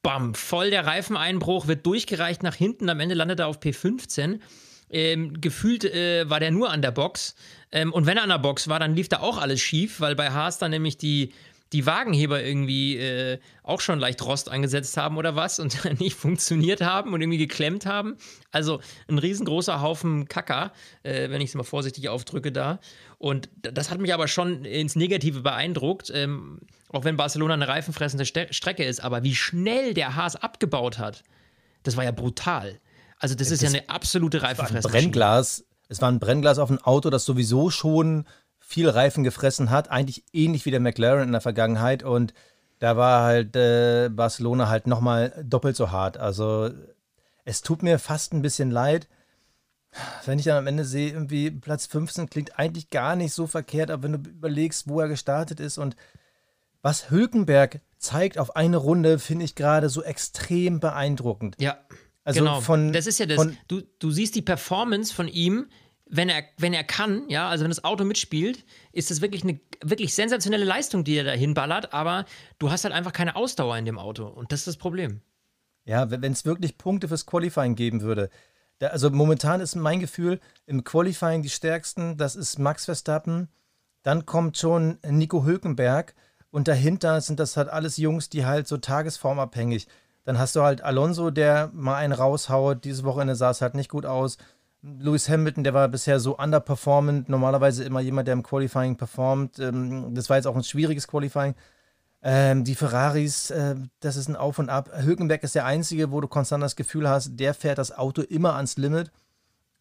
bam, voll der Reifeneinbruch, wird durchgereicht nach hinten, am Ende landet er auf P15. Ähm, gefühlt äh, war der nur an der Box. Ähm, und wenn er an der Box war, dann lief da auch alles schief, weil bei Haas dann nämlich die, die Wagenheber irgendwie äh, auch schon leicht Rost angesetzt haben oder was und nicht funktioniert haben und irgendwie geklemmt haben. Also ein riesengroßer Haufen Kacker, äh, wenn ich es mal vorsichtig aufdrücke da. Und das hat mich aber schon ins Negative beeindruckt, ähm, auch wenn Barcelona eine reifenfressende Ste Strecke ist. Aber wie schnell der Haas abgebaut hat, das war ja brutal. Also das, das ist ja eine absolute Reifenfressung. Brennglas. Es war ein Brennglas auf ein Auto, das sowieso schon viel Reifen gefressen hat, eigentlich ähnlich wie der McLaren in der Vergangenheit. Und da war halt äh, Barcelona halt nochmal doppelt so hart. Also es tut mir fast ein bisschen leid. Wenn ich dann am Ende sehe, irgendwie Platz 15 klingt eigentlich gar nicht so verkehrt, aber wenn du überlegst, wo er gestartet ist und was Hülkenberg zeigt auf eine Runde, finde ich gerade so extrem beeindruckend. Ja. Also genau. von, das ist ja das. Du, du siehst die Performance von ihm, wenn er, wenn er kann, ja, also wenn das Auto mitspielt, ist das wirklich eine wirklich sensationelle Leistung, die er da hinballert, aber du hast halt einfach keine Ausdauer in dem Auto und das ist das Problem. Ja, wenn es wirklich Punkte fürs Qualifying geben würde. Da, also momentan ist mein Gefühl, im Qualifying die stärksten, das ist Max Verstappen, dann kommt schon Nico Hülkenberg und dahinter sind das halt alles Jungs, die halt so tagesformabhängig. Dann hast du halt Alonso, der mal einen raushaut. Dieses Wochenende sah es halt nicht gut aus. Lewis Hamilton, der war bisher so underperformant, normalerweise immer jemand, der im Qualifying performt. Ähm, das war jetzt auch ein schwieriges Qualifying. Ähm, die Ferraris, äh, das ist ein Auf und Ab. Hülkenberg ist der Einzige, wo du konstant das Gefühl hast, der fährt das Auto immer ans Limit.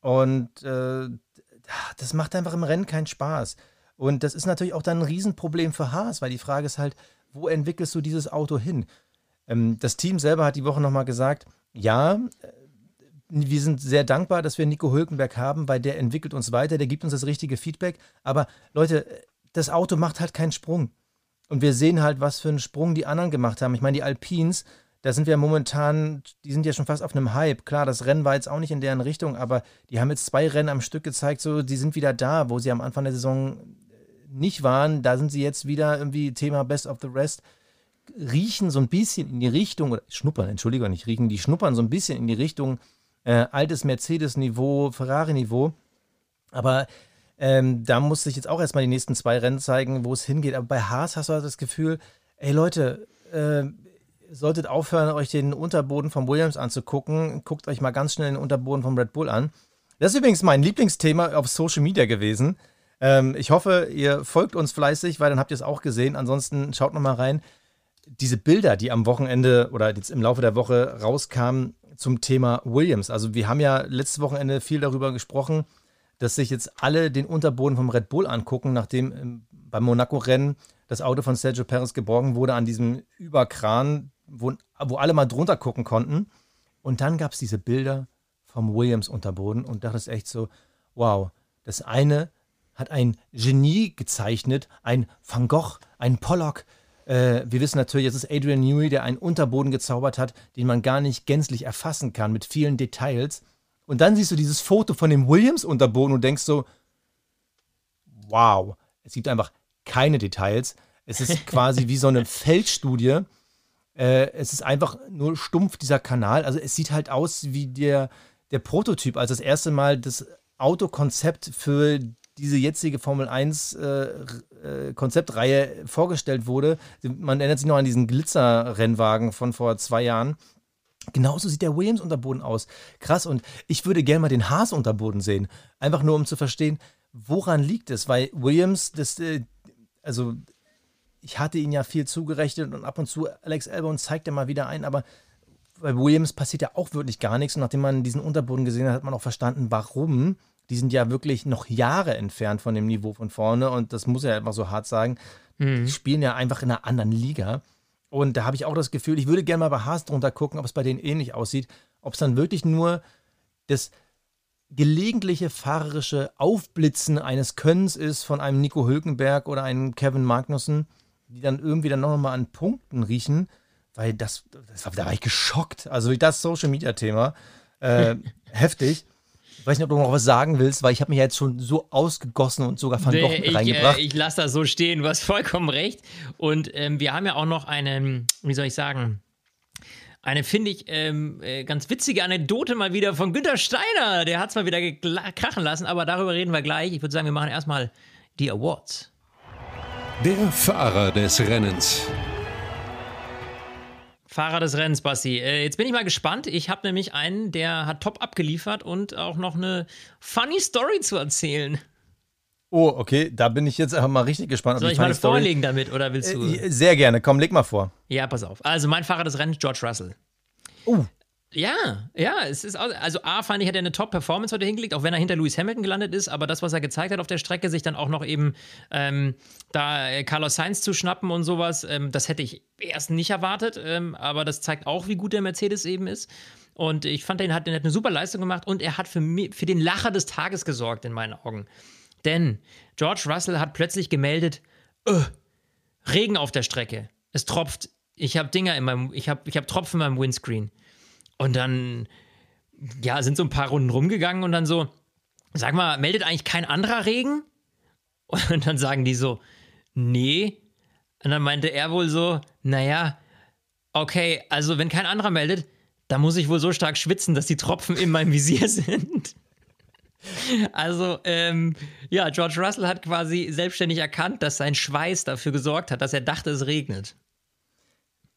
Und äh, das macht einfach im Rennen keinen Spaß. Und das ist natürlich auch dann ein Riesenproblem für Haas, weil die Frage ist halt, wo entwickelst du dieses Auto hin? Ähm, das Team selber hat die Woche nochmal gesagt, ja, äh, wir sind sehr dankbar, dass wir Nico Hülkenberg haben, weil der entwickelt uns weiter, der gibt uns das richtige Feedback. Aber Leute, das Auto macht halt keinen Sprung. Und wir sehen halt, was für einen Sprung die anderen gemacht haben. Ich meine, die Alpines, da sind wir momentan, die sind ja schon fast auf einem Hype. Klar, das Rennen war jetzt auch nicht in deren Richtung, aber die haben jetzt zwei Rennen am Stück gezeigt, so, die sind wieder da, wo sie am Anfang der Saison nicht waren. Da sind sie jetzt wieder irgendwie Thema Best of the Rest. Riechen so ein bisschen in die Richtung, oder schnuppern, Entschuldigung, nicht riechen, die schnuppern so ein bisschen in die Richtung äh, altes Mercedes-Niveau, Ferrari-Niveau. Aber ähm, da muss sich jetzt auch erstmal die nächsten zwei Rennen zeigen, wo es hingeht. Aber bei Haas hast du halt das Gefühl, ey Leute, äh, solltet aufhören, euch den Unterboden von Williams anzugucken. Guckt euch mal ganz schnell den Unterboden von Red Bull an. Das ist übrigens mein Lieblingsthema auf Social Media gewesen. Ähm, ich hoffe, ihr folgt uns fleißig, weil dann habt ihr es auch gesehen. Ansonsten schaut noch mal rein. Diese Bilder, die am Wochenende oder jetzt im Laufe der Woche rauskamen zum Thema Williams. Also wir haben ja letztes Wochenende viel darüber gesprochen, dass sich jetzt alle den Unterboden vom Red Bull angucken, nachdem ähm, beim Monaco-Rennen das Auto von Sergio Perez geborgen wurde an diesem Überkran, wo, wo alle mal drunter gucken konnten. Und dann gab es diese Bilder vom Williams-Unterboden und dachte es echt so, wow, das eine hat ein Genie gezeichnet, ein Van Gogh, ein Pollock. Äh, wir wissen natürlich, es ist Adrian Newey, der einen Unterboden gezaubert hat, den man gar nicht gänzlich erfassen kann, mit vielen Details. Und dann siehst du dieses Foto von dem Williams-Unterboden und denkst so, wow, es gibt einfach keine Details. Es ist quasi wie so eine Feldstudie. Äh, es ist einfach nur stumpf dieser Kanal. Also es sieht halt aus wie der, der Prototyp, als das erste Mal das Autokonzept für diese jetzige Formel 1 äh, äh, Konzeptreihe vorgestellt wurde. Man erinnert sich noch an diesen Glitzerrennwagen von vor zwei Jahren. Genauso sieht der Williams-Unterboden aus. Krass. Und ich würde gerne mal den Haas-Unterboden sehen. Einfach nur, um zu verstehen, woran liegt es? Weil Williams, das, äh, also ich hatte ihn ja viel zugerechnet und ab und zu Alex Albon zeigt er mal wieder ein, aber bei Williams passiert ja auch wirklich gar nichts. Und nachdem man diesen Unterboden gesehen hat, hat man auch verstanden, warum die sind ja wirklich noch Jahre entfernt von dem Niveau von vorne und das muss er einfach so hart sagen. Mhm. Die spielen ja einfach in einer anderen Liga. Und da habe ich auch das Gefühl, ich würde gerne mal bei Haas drunter gucken, ob es bei denen ähnlich aussieht. Ob es dann wirklich nur das gelegentliche fahrerische Aufblitzen eines Könnens ist von einem Nico Hülkenberg oder einem Kevin Magnussen, die dann irgendwie dann noch mal an Punkten riechen, weil das, das da war ich geschockt. Also das Social Media Thema, äh, heftig. Ich weiß nicht, ob du noch was sagen willst, weil ich habe mich ja jetzt schon so ausgegossen und sogar Van Gogh nee, reingebracht. Äh, ich lasse das so stehen, du hast vollkommen recht. Und ähm, wir haben ja auch noch eine, wie soll ich sagen, eine, finde ich, ähm, äh, ganz witzige Anekdote mal wieder von Günter Steiner. Der hat es mal wieder krachen lassen, aber darüber reden wir gleich. Ich würde sagen, wir machen erstmal die Awards. Der Fahrer des Rennens. Fahrer des Rennens, Basti. Äh, jetzt bin ich mal gespannt. Ich habe nämlich einen, der hat top abgeliefert und auch noch eine funny Story zu erzählen. Oh, okay, da bin ich jetzt einfach mal richtig gespannt. Soll ich mal vorlegen damit oder willst du? Äh, sehr gerne, komm, leg mal vor. Ja, pass auf. Also mein Fahrer des Rennens, George Russell. Oh. Ja, ja, es ist also A fand ich hat er eine Top Performance heute hingelegt, auch wenn er hinter Lewis Hamilton gelandet ist, aber das was er gezeigt hat auf der Strecke, sich dann auch noch eben ähm, da äh, Carlos Sainz zu schnappen und sowas, ähm, das hätte ich erst nicht erwartet, ähm, aber das zeigt auch, wie gut der Mercedes eben ist. Und ich fand, er hat, hat eine super Leistung gemacht und er hat für, mich, für den Lacher des Tages gesorgt in meinen Augen. Denn George Russell hat plötzlich gemeldet, öh, Regen auf der Strecke, es tropft, ich habe Dinger in meinem, ich habe ich hab Tropfen in meinem Windscreen. Und dann, ja, sind so ein paar Runden rumgegangen und dann so, sag mal, meldet eigentlich kein anderer Regen? Und dann sagen die so, nee. Und dann meinte er wohl so, naja, okay, also wenn kein anderer meldet, dann muss ich wohl so stark schwitzen, dass die Tropfen in meinem Visier sind. Also, ähm, ja, George Russell hat quasi selbstständig erkannt, dass sein Schweiß dafür gesorgt hat, dass er dachte, es regnet.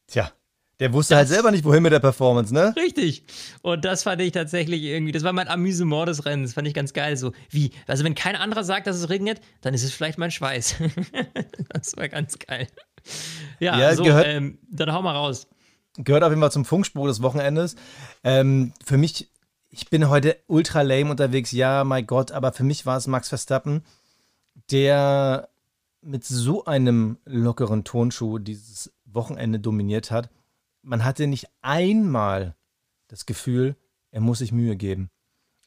Tja, der wusste halt das, halt selber nicht, wohin mit der Performance, ne? Richtig. Und das fand ich tatsächlich irgendwie, das war mein Amüsement des Rennens, fand ich ganz geil. So, wie, also wenn kein anderer sagt, dass es regnet, dann ist es vielleicht mein Schweiß. das war ganz geil. Ja, ja so, gehört, ähm, dann hau mal raus. Gehört auf jeden Fall zum Funkspruch des Wochenendes. Ähm, für mich ich bin heute ultra lame unterwegs, ja, mein Gott, aber für mich war es Max Verstappen, der mit so einem lockeren Tonschuh dieses Wochenende dominiert hat. Man hatte nicht einmal das Gefühl, er muss sich Mühe geben.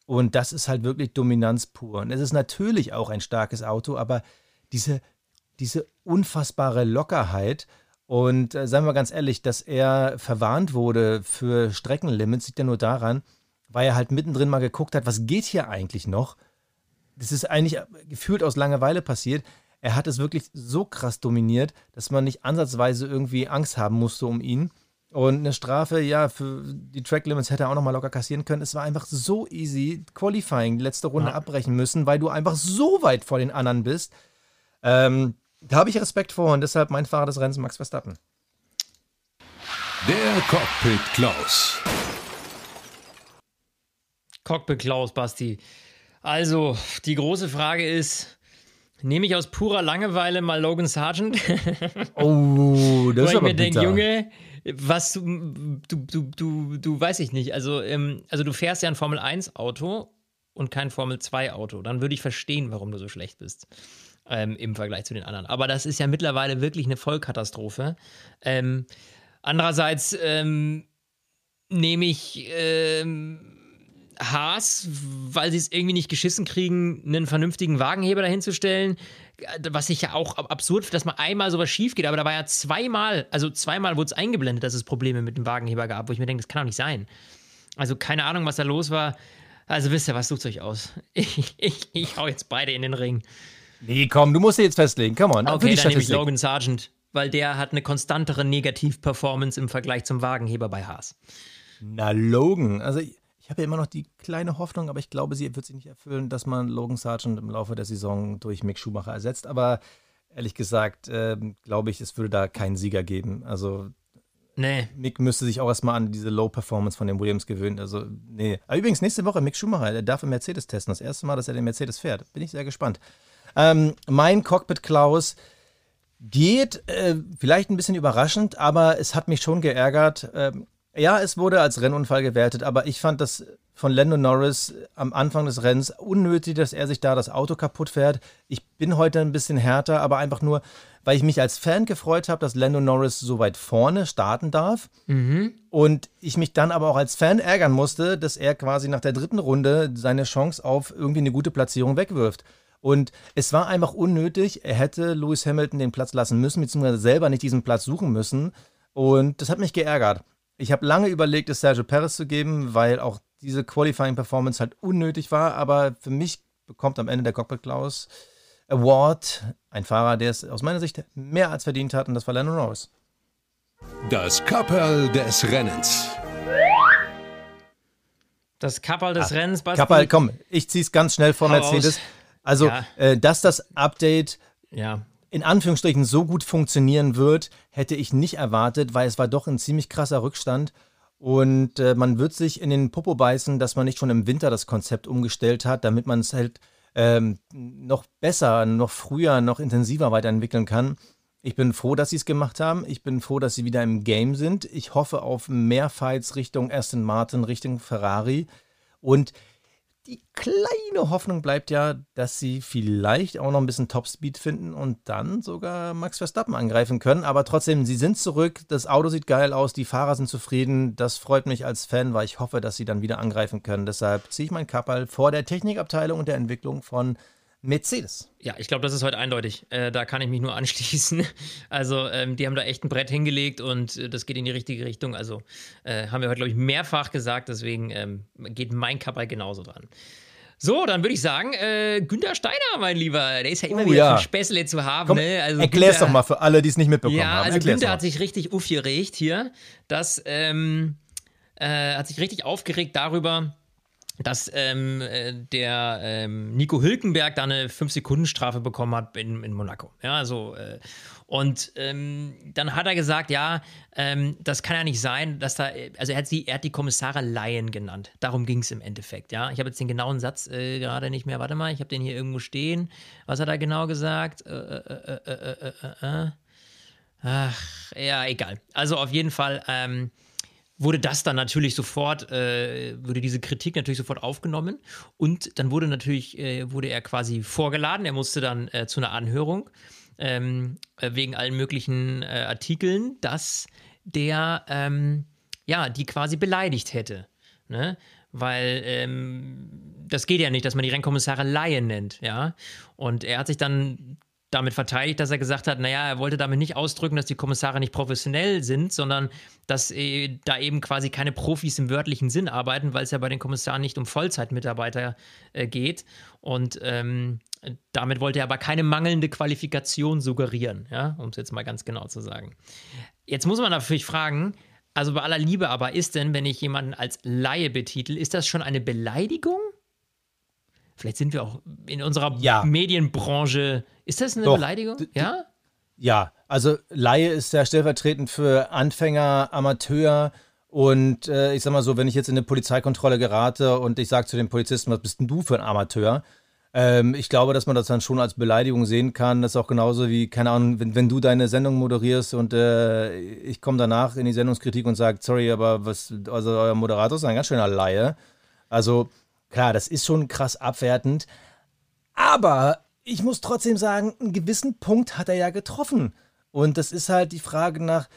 Und das ist halt wirklich Dominanz pur. Und es ist natürlich auch ein starkes Auto, aber diese, diese unfassbare Lockerheit und äh, seien wir ganz ehrlich, dass er verwarnt wurde für Streckenlimits, liegt ja nur daran, weil er halt mittendrin mal geguckt hat, was geht hier eigentlich noch. Das ist eigentlich gefühlt aus Langeweile passiert. Er hat es wirklich so krass dominiert, dass man nicht ansatzweise irgendwie Angst haben musste um ihn. Und eine Strafe, ja, für die Track Limits hätte er auch nochmal locker kassieren können. Es war einfach so easy. Qualifying, die letzte Runde ja. abbrechen müssen, weil du einfach so weit vor den anderen bist. Ähm, da habe ich Respekt vor und deshalb mein Fahrer des Rennens Max Verstappen. Der Cockpit Klaus. Cockpit Klaus, Basti. Also, die große Frage ist, nehme ich aus purer Langeweile mal Logan Sargent? oh, das ist Weil aber ich mir denke, Junge, was du, du, du, du, weiß ich nicht. Also, ähm, also du fährst ja ein Formel 1 Auto und kein Formel 2 Auto. Dann würde ich verstehen, warum du so schlecht bist ähm, im Vergleich zu den anderen. Aber das ist ja mittlerweile wirklich eine Vollkatastrophe. Ähm, andererseits ähm, nehme ich ähm, Haas, weil sie es irgendwie nicht geschissen kriegen, einen vernünftigen Wagenheber dahinzustellen. Was ich ja auch absurd, dass mal einmal sowas schief geht, aber da war ja zweimal, also zweimal wurde es eingeblendet, dass es Probleme mit dem Wagenheber gab, wo ich mir denke, das kann doch nicht sein. Also keine Ahnung, was da los war. Also wisst ihr, was sucht euch aus? Ich, ich, ich hau jetzt beide in den Ring. Nee, komm, du musst dir jetzt festlegen. Come on. Okay, dann nehme ich Logan Sargent, weil der hat eine konstantere Negativ-Performance im Vergleich zum Wagenheber bei Haas. Na, Logan. Also ich, ich habe ja immer noch die kleine Hoffnung, aber ich glaube, sie wird sich nicht erfüllen, dass man Logan Sargent im Laufe der Saison durch Mick Schumacher ersetzt. Aber ehrlich gesagt, äh, glaube ich, es würde da keinen Sieger geben. Also Nee. Mick müsste sich auch erstmal an diese Low Performance von den Williams gewöhnen. Also, nee. Aber übrigens, nächste Woche Mick Schumacher, der darf im Mercedes testen. Das erste Mal, dass er den Mercedes fährt. Bin ich sehr gespannt. Ähm, mein Cockpit Klaus geht äh, vielleicht ein bisschen überraschend, aber es hat mich schon geärgert. Ähm, ja, es wurde als Rennunfall gewertet, aber ich fand das von Lando Norris am Anfang des Rennens unnötig, dass er sich da das Auto kaputt fährt. Ich bin heute ein bisschen härter, aber einfach nur, weil ich mich als Fan gefreut habe, dass Lando Norris so weit vorne starten darf. Mhm. Und ich mich dann aber auch als Fan ärgern musste, dass er quasi nach der dritten Runde seine Chance auf irgendwie eine gute Platzierung wegwirft. Und es war einfach unnötig. Er hätte Lewis Hamilton den Platz lassen müssen, beziehungsweise selber nicht diesen Platz suchen müssen. Und das hat mich geärgert. Ich habe lange überlegt, es Sergio Perez zu geben, weil auch diese Qualifying-Performance halt unnötig war. Aber für mich bekommt am Ende der Cockpit Klaus Award ein Fahrer, der es aus meiner Sicht mehr als verdient hat, und das war Lando Norris. Das Kapperl des Rennens. Das Kapperl des ah, Rennens, Basti. Kapperl, komm, ich zieh's ganz schnell vor Mercedes. Also, ja. äh, dass das Update ja. In Anführungsstrichen so gut funktionieren wird, hätte ich nicht erwartet, weil es war doch ein ziemlich krasser Rückstand. Und äh, man wird sich in den Popo beißen, dass man nicht schon im Winter das Konzept umgestellt hat, damit man es halt ähm, noch besser, noch früher, noch intensiver weiterentwickeln kann. Ich bin froh, dass sie es gemacht haben. Ich bin froh, dass sie wieder im Game sind. Ich hoffe auf mehr Fights Richtung Aston Martin, Richtung Ferrari. Und die kleine Hoffnung bleibt ja, dass sie vielleicht auch noch ein bisschen Topspeed finden und dann sogar Max Verstappen angreifen können. Aber trotzdem, sie sind zurück, das Auto sieht geil aus, die Fahrer sind zufrieden. Das freut mich als Fan, weil ich hoffe, dass sie dann wieder angreifen können. Deshalb ziehe ich mein Kappal vor der Technikabteilung und der Entwicklung von Mercedes. Ja, ich glaube, das ist heute eindeutig. Äh, da kann ich mich nur anschließen. Also, ähm, die haben da echt ein Brett hingelegt und äh, das geht in die richtige Richtung. Also, äh, haben wir heute, glaube ich, mehrfach gesagt. Deswegen ähm, geht mein Kappa genauso dran. So, dann würde ich sagen, äh, Günther Steiner, mein Lieber, der ist ja immer oh, wieder ja. Späßle zu haben. Komm, ne? also erklär's Günther, doch mal für alle, die es nicht mitbekommen ja, haben. Ja, also erklär's Günther mal. hat sich richtig aufgeregt hier. Das ähm, äh, hat sich richtig aufgeregt darüber, dass ähm, äh, der ähm, Nico Hülkenberg da eine 5-Sekunden-Strafe bekommen hat in, in Monaco. Ja, also, äh, und ähm, dann hat er gesagt, ja, ähm, das kann ja nicht sein, dass da, also er hat, sie, er hat die Kommissare Laien genannt. Darum ging es im Endeffekt, ja. Ich habe jetzt den genauen Satz äh, gerade nicht mehr, warte mal, ich habe den hier irgendwo stehen. Was hat er genau gesagt? Äh, äh, Ach, ja, egal. Also auf jeden Fall, ähm, wurde das dann natürlich sofort, äh, wurde diese Kritik natürlich sofort aufgenommen und dann wurde natürlich, äh, wurde er quasi vorgeladen, er musste dann äh, zu einer Anhörung ähm, äh, wegen allen möglichen äh, Artikeln, dass der, ähm, ja, die quasi beleidigt hätte. Ne? Weil ähm, das geht ja nicht, dass man die Rennkommissare Laien nennt, ja. Und er hat sich dann damit verteidigt, dass er gesagt hat, naja, er wollte damit nicht ausdrücken, dass die Kommissare nicht professionell sind, sondern dass äh, da eben quasi keine Profis im wörtlichen Sinn arbeiten, weil es ja bei den Kommissaren nicht um Vollzeitmitarbeiter äh, geht. Und ähm, damit wollte er aber keine mangelnde Qualifikation suggerieren, ja, um es jetzt mal ganz genau zu sagen. Jetzt muss man natürlich fragen, also bei aller Liebe aber ist denn, wenn ich jemanden als Laie betitel, ist das schon eine Beleidigung? Vielleicht sind wir auch in unserer ja. Medienbranche. Ist das eine Doch. Beleidigung? Ja? Ja, also Laie ist ja stellvertretend für Anfänger, Amateur. Und äh, ich sag mal so, wenn ich jetzt in eine Polizeikontrolle gerate und ich sage zu den Polizisten, was bist denn du für ein Amateur? Ähm, ich glaube, dass man das dann schon als Beleidigung sehen kann. Das ist auch genauso wie, keine Ahnung, wenn, wenn du deine Sendung moderierst und äh, ich komme danach in die Sendungskritik und sage, sorry, aber was, also euer Moderator ist ein ganz schöner Laie. Also Klar, das ist schon krass abwertend. Aber ich muss trotzdem sagen, einen gewissen Punkt hat er ja getroffen. Und das ist halt die Frage nach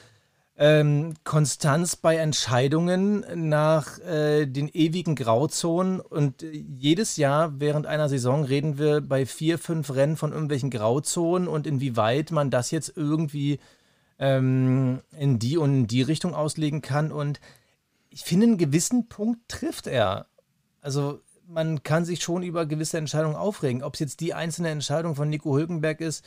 ähm, Konstanz bei Entscheidungen, nach äh, den ewigen Grauzonen. Und jedes Jahr während einer Saison reden wir bei vier, fünf Rennen von irgendwelchen Grauzonen und inwieweit man das jetzt irgendwie ähm, in die und in die Richtung auslegen kann. Und ich finde, einen gewissen Punkt trifft er. Also man kann sich schon über gewisse Entscheidungen aufregen. Ob es jetzt die einzelne Entscheidung von Nico Hülkenberg ist,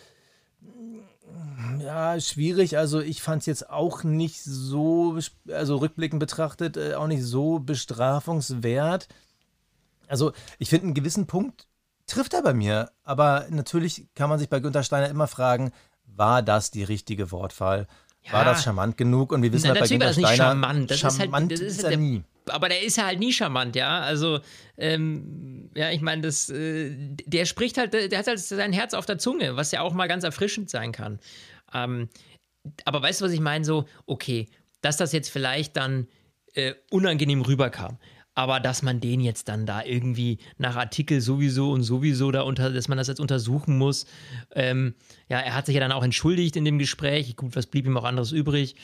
ja, schwierig. Also ich fand es jetzt auch nicht so, also rückblickend betrachtet, äh, auch nicht so bestrafungswert. Also ich finde, einen gewissen Punkt trifft er bei mir. Aber natürlich kann man sich bei Günter Steiner immer fragen, war das die richtige Wortwahl? Ja. War das charmant genug? Und wir wissen Na, halt bei Günter Steiner, charmant. Das charmant ist, halt, das ist, halt, ist er nie aber der ist ja halt nie charmant, ja. Also, ähm, ja, ich meine, das, äh, der spricht halt, der hat halt sein Herz auf der Zunge, was ja auch mal ganz erfrischend sein kann. Ähm, aber weißt du, was ich meine? So, okay, dass das jetzt vielleicht dann äh, unangenehm rüberkam. Aber dass man den jetzt dann da irgendwie nach Artikel sowieso und sowieso da unter, dass man das jetzt untersuchen muss. Ähm, ja, er hat sich ja dann auch entschuldigt in dem Gespräch. Gut, was blieb ihm auch anderes übrig?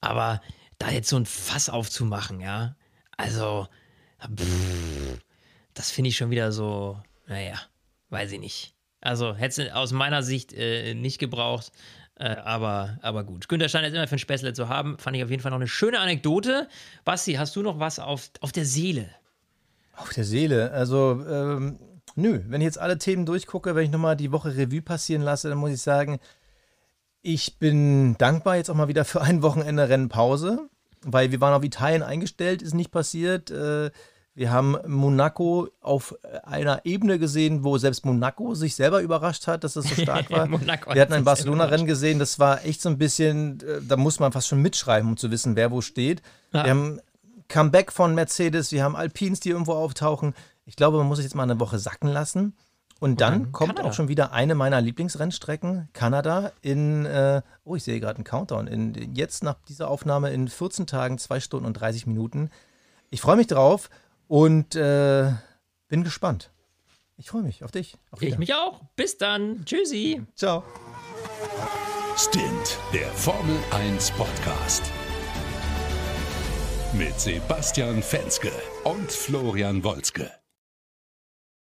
Aber da jetzt so ein Fass aufzumachen, ja. Also, das finde ich schon wieder so, naja, weiß ich nicht. Also, hätte es aus meiner Sicht äh, nicht gebraucht. Äh, aber, aber gut. Günter Steiner ist immer für ein Späßle zu haben. Fand ich auf jeden Fall noch eine schöne Anekdote. Basti, hast du noch was auf, auf der Seele? Auf der Seele? Also, ähm, nö. Wenn ich jetzt alle Themen durchgucke, wenn ich nochmal die Woche Revue passieren lasse, dann muss ich sagen, ich bin dankbar jetzt auch mal wieder für ein Wochenende Rennpause weil wir waren auf Italien eingestellt, ist nicht passiert. Äh, wir haben Monaco auf einer Ebene gesehen, wo selbst Monaco sich selber überrascht hat, dass das so stark war. wir hatten ein Barcelona-Rennen gesehen, das war echt so ein bisschen, äh, da muss man fast schon mitschreiben, um zu wissen, wer wo steht. Ja. Wir haben Comeback von Mercedes, wir haben Alpines, die irgendwo auftauchen. Ich glaube, man muss es jetzt mal eine Woche sacken lassen. Und dann mhm. kommt Kanada. auch schon wieder eine meiner Lieblingsrennstrecken, Kanada, in, äh, oh, ich sehe gerade einen Countdown, in, jetzt nach dieser Aufnahme in 14 Tagen, 2 Stunden und 30 Minuten. Ich freue mich drauf und äh, bin gespannt. Ich freue mich auf dich. Auf ich mich auch. Bis dann. Tschüssi. Ciao. Stint, der Formel 1 Podcast. Mit Sebastian Fenske und Florian Wolzke.